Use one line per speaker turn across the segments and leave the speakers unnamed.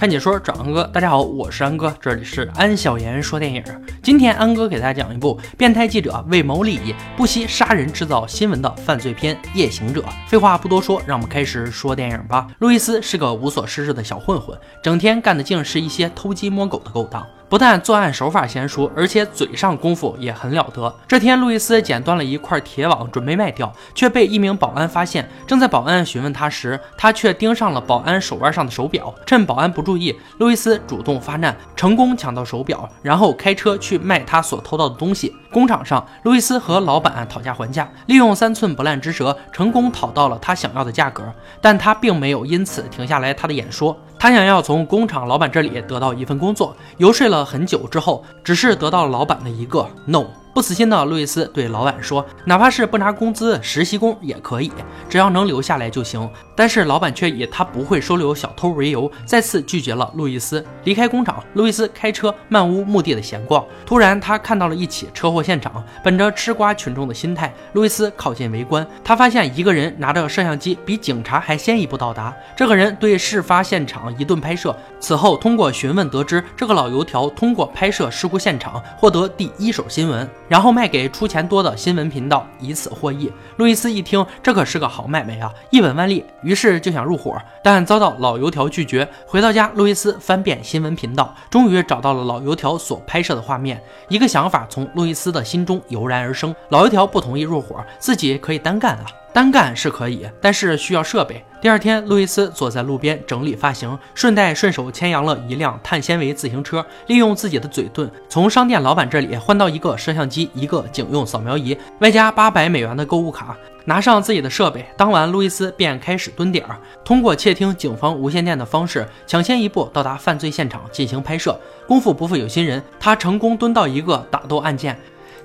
看解说找安哥，大家好，我是安哥，这里是安小言说电影。今天安哥给大家讲一部变态记者为谋利益不惜杀人制造新闻的犯罪片《夜行者》。废话不多说，让我们开始说电影吧。路易斯是个无所事事的小混混，整天干的竟是一些偷鸡摸狗的勾当。不但作案手法娴熟，而且嘴上功夫也很了得。这天，路易斯剪断了一块铁网，准备卖掉，却被一名保安发现。正在保安询问他时，他却盯上了保安手腕上的手表。趁保安不注意，路易斯主动发难，成功抢到手表，然后开车去卖他所偷到的东西。工厂上，路易斯和老板讨价还价，利用三寸不烂之舌，成功讨到了他想要的价格。但他并没有因此停下来他的演说。他想要从工厂老板这里得到一份工作，游说了很久之后，只是得到了老板的一个 no。不死心的路易斯对老板说：“哪怕是不拿工资，实习工也可以，只要能留下来就行。”但是老板却以他不会收留小偷为由，再次拒绝了路易斯。离开工厂，路易斯开车漫无目的的闲逛。突然，他看到了一起车祸现场。本着吃瓜群众的心态，路易斯靠近围观。他发现一个人拿着摄像机，比警察还先一步到达。这个人对事发现场一顿拍摄。此后，通过询问得知，这个老油条通过拍摄事故现场获得第一手新闻。然后卖给出钱多的新闻频道，以此获益。路易斯一听，这可是个好买卖啊，一本万利。于是就想入伙，但遭到老油条拒绝。回到家，路易斯翻遍新闻频道，终于找到了老油条所拍摄的画面。一个想法从路易斯的心中油然而生：老油条不同意入伙，自己可以单干啊。单干是可以，但是需要设备。第二天，路易斯坐在路边整理发型，顺带顺手牵羊了一辆碳纤维自行车，利用自己的嘴遁，从商店老板这里换到一个摄像机、一个警用扫描仪，外加八百美元的购物卡，拿上自己的设备。当晚，路易斯便开始蹲点儿，通过窃听警方无线电的方式，抢先一步到达犯罪现场进行拍摄。功夫不负有心人，他成功蹲到一个打斗案件。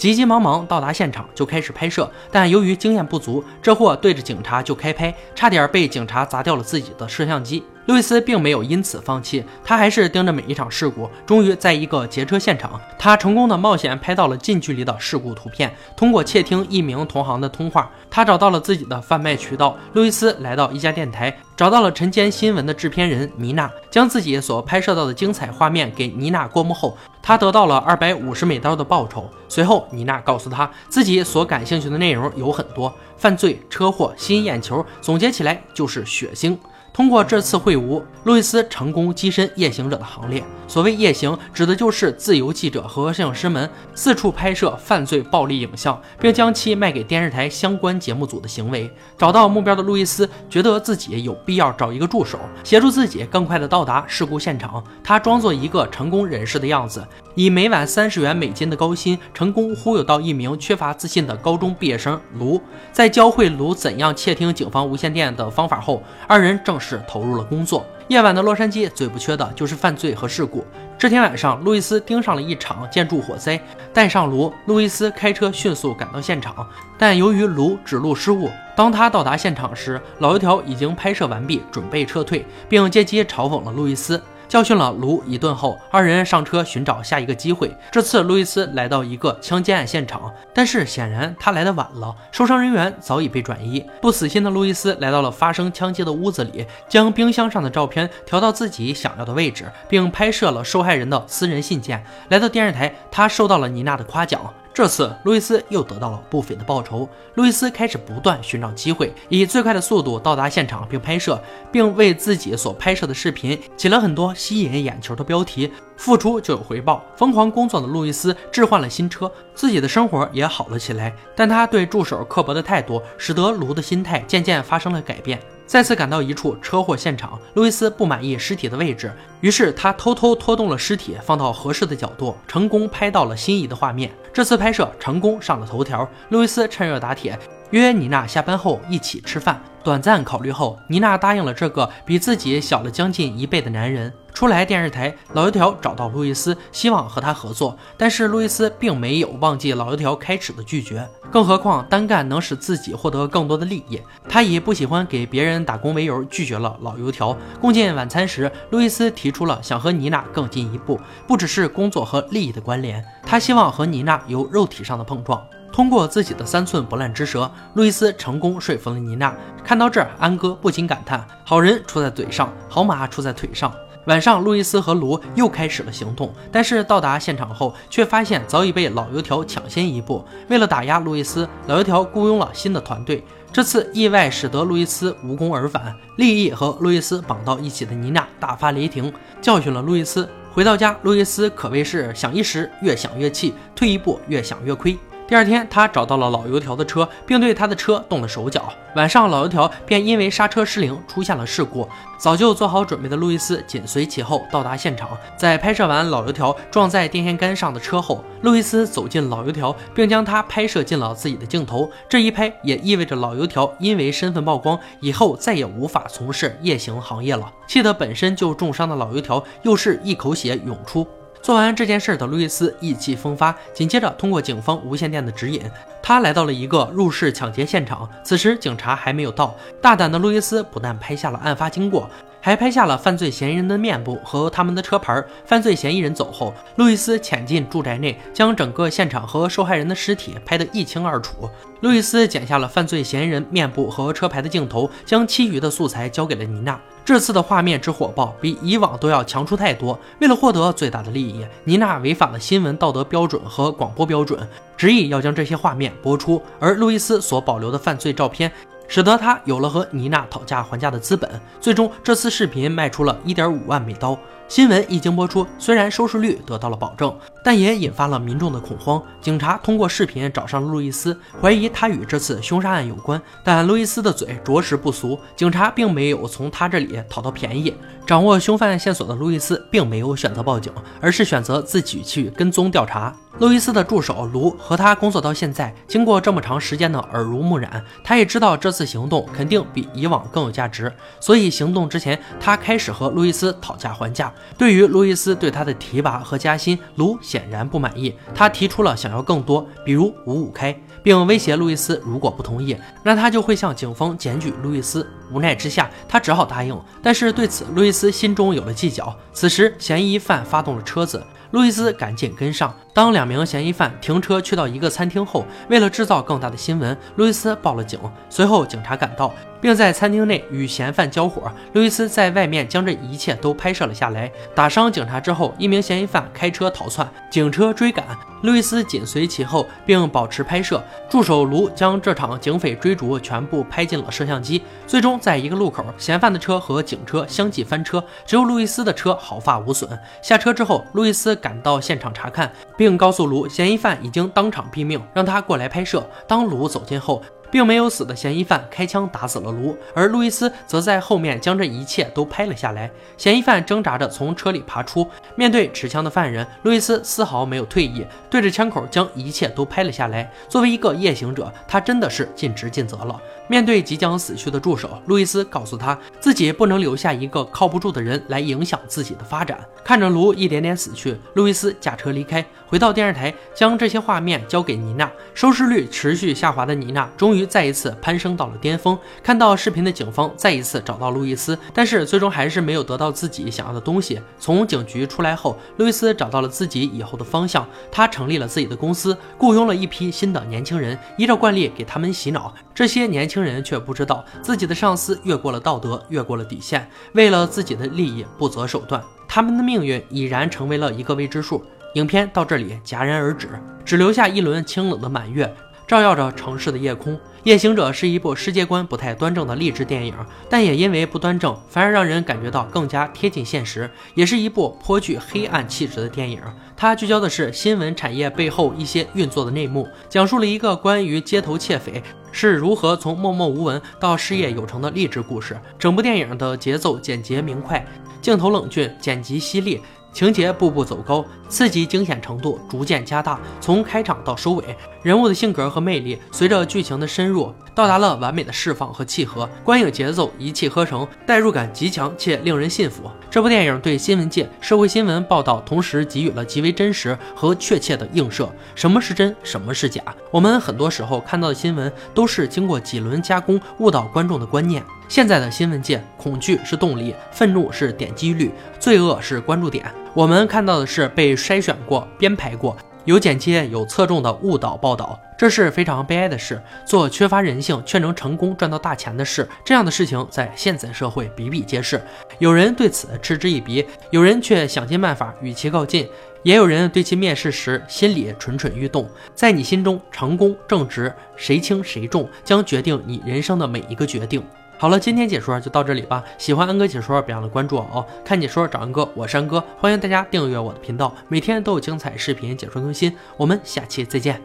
急急忙忙到达现场就开始拍摄，但由于经验不足，这货对着警察就开拍，差点被警察砸掉了自己的摄像机。路易斯并没有因此放弃，他还是盯着每一场事故。终于，在一个劫车现场，他成功的冒险拍到了近距离的事故图片。通过窃听一名同行的通话，他找到了自己的贩卖渠道。路易斯来到一家电台，找到了晨间新闻的制片人妮娜，将自己所拍摄到的精彩画面给妮娜过目后，他得到了二百五十美刀的报酬。随后，妮娜告诉他，自己所感兴趣的内容有很多：犯罪、车祸、吸引眼球，总结起来就是血腥。通过这次会晤，路易斯成功跻身夜行者的行列。所谓夜行，指的就是自由记者和摄影师们四处拍摄犯罪暴力影像，并将其卖给电视台相关节目组的行为。找到目标的路易斯觉得自己有必要找一个助手，协助自己更快地到达事故现场。他装作一个成功人士的样子，以每晚三十元美金的高薪，成功忽悠到一名缺乏自信的高中毕业生卢。在教会卢怎样窃听警方无线电的方法后，二人正。是投入了工作。夜晚的洛杉矶最不缺的就是犯罪和事故。这天晚上，路易斯盯上了一场建筑火灾，带上卢，路易斯开车迅速赶到现场。但由于卢指路失误，当他到达现场时，老油条已经拍摄完毕，准备撤退，并借机嘲讽了路易斯。教训了卢一顿后，二人上车寻找下一个机会。这次，路易斯来到一个枪击案现场，但是显然他来的晚了，受伤人员早已被转移。不死心的路易斯来到了发生枪击的屋子里，将冰箱上的照片调到自己想要的位置，并拍摄了受害人的私人信件。来到电视台，他受到了妮娜的夸奖。这次，路易斯又得到了不菲的报酬。路易斯开始不断寻找机会，以最快的速度到达现场并拍摄，并为自己所拍摄的视频起了很多吸引眼球的标题。付出就有回报。疯狂工作的路易斯置换了新车，自己的生活也好了起来。但他对助手刻薄的态度，使得卢的心态渐渐发生了改变。再次赶到一处车祸现场，路易斯不满意尸体的位置，于是他偷偷拖动了尸体，放到合适的角度，成功拍到了心仪的画面。这次拍摄成功上了头条。路易斯趁热打铁，约妮娜下班后一起吃饭。短暂考虑后，妮娜答应了这个比自己小了将近一倍的男人。出来电视台，老油条找到路易斯，希望和他合作，但是路易斯并没有忘记老油条开始的拒绝。更何况单干能使自己获得更多的利益，他以不喜欢给别人打工为由拒绝了老油条。共进晚餐时，路易斯提出了想和妮娜更进一步，不只是工作和利益的关联，他希望和妮娜有肉体上的碰撞。通过自己的三寸不烂之舌，路易斯成功说服了妮娜。看到这儿，安哥不禁感叹：好人出在嘴上，好马出在腿上。晚上，路易斯和卢又开始了行动，但是到达现场后，却发现早已被老油条抢先一步。为了打压路易斯，老油条雇佣了新的团队。这次意外使得路易斯无功而返，利益和路易斯绑到一起的妮娜大发雷霆，教训了路易斯。回到家，路易斯可谓是想一时越想越气，退一步越想越亏。第二天，他找到了老油条的车，并对他的车动了手脚。晚上，老油条便因为刹车失灵出现了事故。早就做好准备的路易斯紧随其后到达现场，在拍摄完老油条撞在电线杆上的车后，路易斯走进老油条，并将他拍摄进了自己的镜头。这一拍也意味着老油条因为身份曝光，以后再也无法从事夜行行业了。气得本身就重伤的老油条又是一口血涌出。做完这件事的路易斯意气风发，紧接着通过警方无线电的指引，他来到了一个入室抢劫现场。此时警察还没有到，大胆的路易斯不但拍下了案发经过。还拍下了犯罪嫌疑人的面部和他们的车牌。犯罪嫌疑人走后，路易斯潜进住宅内，将整个现场和受害人的尸体拍得一清二楚。路易斯剪下了犯罪嫌疑人面部和车牌的镜头，将其余的素材交给了妮娜。这次的画面之火爆，比以往都要强出太多。为了获得最大的利益，妮娜违反了新闻道德标准和广播标准，执意要将这些画面播出。而路易斯所保留的犯罪照片。使得他有了和妮娜讨价还价的资本。最终，这次视频卖出了一点五万美刀。新闻一经播出，虽然收视率得到了保证，但也引发了民众的恐慌。警察通过视频找上了路易斯，怀疑他与这次凶杀案有关。但路易斯的嘴着实不俗，警察并没有从他这里讨到便宜。掌握凶犯线索的路易斯并没有选择报警，而是选择自己去跟踪调查。路易斯的助手卢和他工作到现在，经过这么长时间的耳濡目染，他也知道这次行动肯定比以往更有价值。所以行动之前，他开始和路易斯讨价还价。对于路易斯对他的提拔和加薪，卢显然不满意，他提出了想要更多，比如五五开，并威胁路易斯如果不同意，那他就会向警方检举路易斯。无奈之下，他只好答应。但是对此，路易斯心中有了计较。此时，嫌疑犯发动了车子，路易斯赶紧跟上。当两名嫌疑犯停车去到一个餐厅后，为了制造更大的新闻，路易斯报了警。随后，警察赶到，并在餐厅内与嫌犯交火。路易斯在外面将这一切都拍摄了下来。打伤警察之后，一名嫌疑犯开车逃窜，警车追赶，路易斯紧随其后，并保持拍摄。助手卢将这场警匪追逐全部拍进了摄像机。最终，在一个路口，嫌犯的车和警车相继翻车，只有路易斯的车毫发无损。下车之后，路易斯赶到现场查看。并告诉卢，嫌疑犯已经当场毙命，让他过来拍摄。当卢走近后，并没有死的嫌疑犯开枪打死了卢，而路易斯则在后面将这一切都拍了下来。嫌疑犯挣扎着从车里爬出，面对持枪的犯人，路易斯丝毫没有退意，对着枪口将一切都拍了下来。作为一个夜行者，他真的是尽职尽责了。面对即将死去的助手，路易斯告诉他自己不能留下一个靠不住的人来影响自己的发展。看着卢一点点死去，路易斯驾车离开，回到电视台，将这些画面交给妮娜。收视率持续下滑的妮娜，终于。再一次攀升到了巅峰。看到视频的警方再一次找到路易斯，但是最终还是没有得到自己想要的东西。从警局出来后，路易斯找到了自己以后的方向。他成立了自己的公司，雇佣了一批新的年轻人，依照惯例给他们洗脑。这些年轻人却不知道自己的上司越过了道德，越过了底线，为了自己的利益不择手段。他们的命运已然成为了一个未知数。影片到这里戛然而止，只留下一轮清冷的满月。照耀着城市的夜空，《夜行者》是一部世界观不太端正的励志电影，但也因为不端正，反而让人感觉到更加贴近现实，也是一部颇具黑暗气质的电影。它聚焦的是新闻产业背后一些运作的内幕，讲述了一个关于街头窃匪是如何从默默无闻到事业有成的励志故事。整部电影的节奏简洁明快，镜头冷峻，剪辑犀利。情节步步走高，刺激惊险程度逐渐加大。从开场到收尾，人物的性格和魅力随着剧情的深入，到达了完美的释放和契合。观影节奏一气呵成，代入感极强且令人信服。这部电影对新闻界社会新闻报道同时给予了极为真实和确切的映射。什么是真，什么是假？我们很多时候看到的新闻都是经过几轮加工，误导观众的观念。现在的新闻界，恐惧是动力，愤怒是点击率，罪恶是关注点。我们看到的是被筛选过、编排过、有剪切、有侧重的误导报道，这是非常悲哀的事。做缺乏人性却能成功赚到大钱的事，这样的事情在现在社会比比皆是。有人对此嗤之以鼻，有人却想尽办法与其靠近，也有人对其面试时心里蠢蠢欲动。在你心中，成功正直谁轻谁重，将决定你人生的每一个决定。好了，今天解说就到这里吧。喜欢安哥解说，别忘了关注我哦。看解说找安哥，我是安哥，欢迎大家订阅我的频道，每天都有精彩视频解说更新。我们下期再见。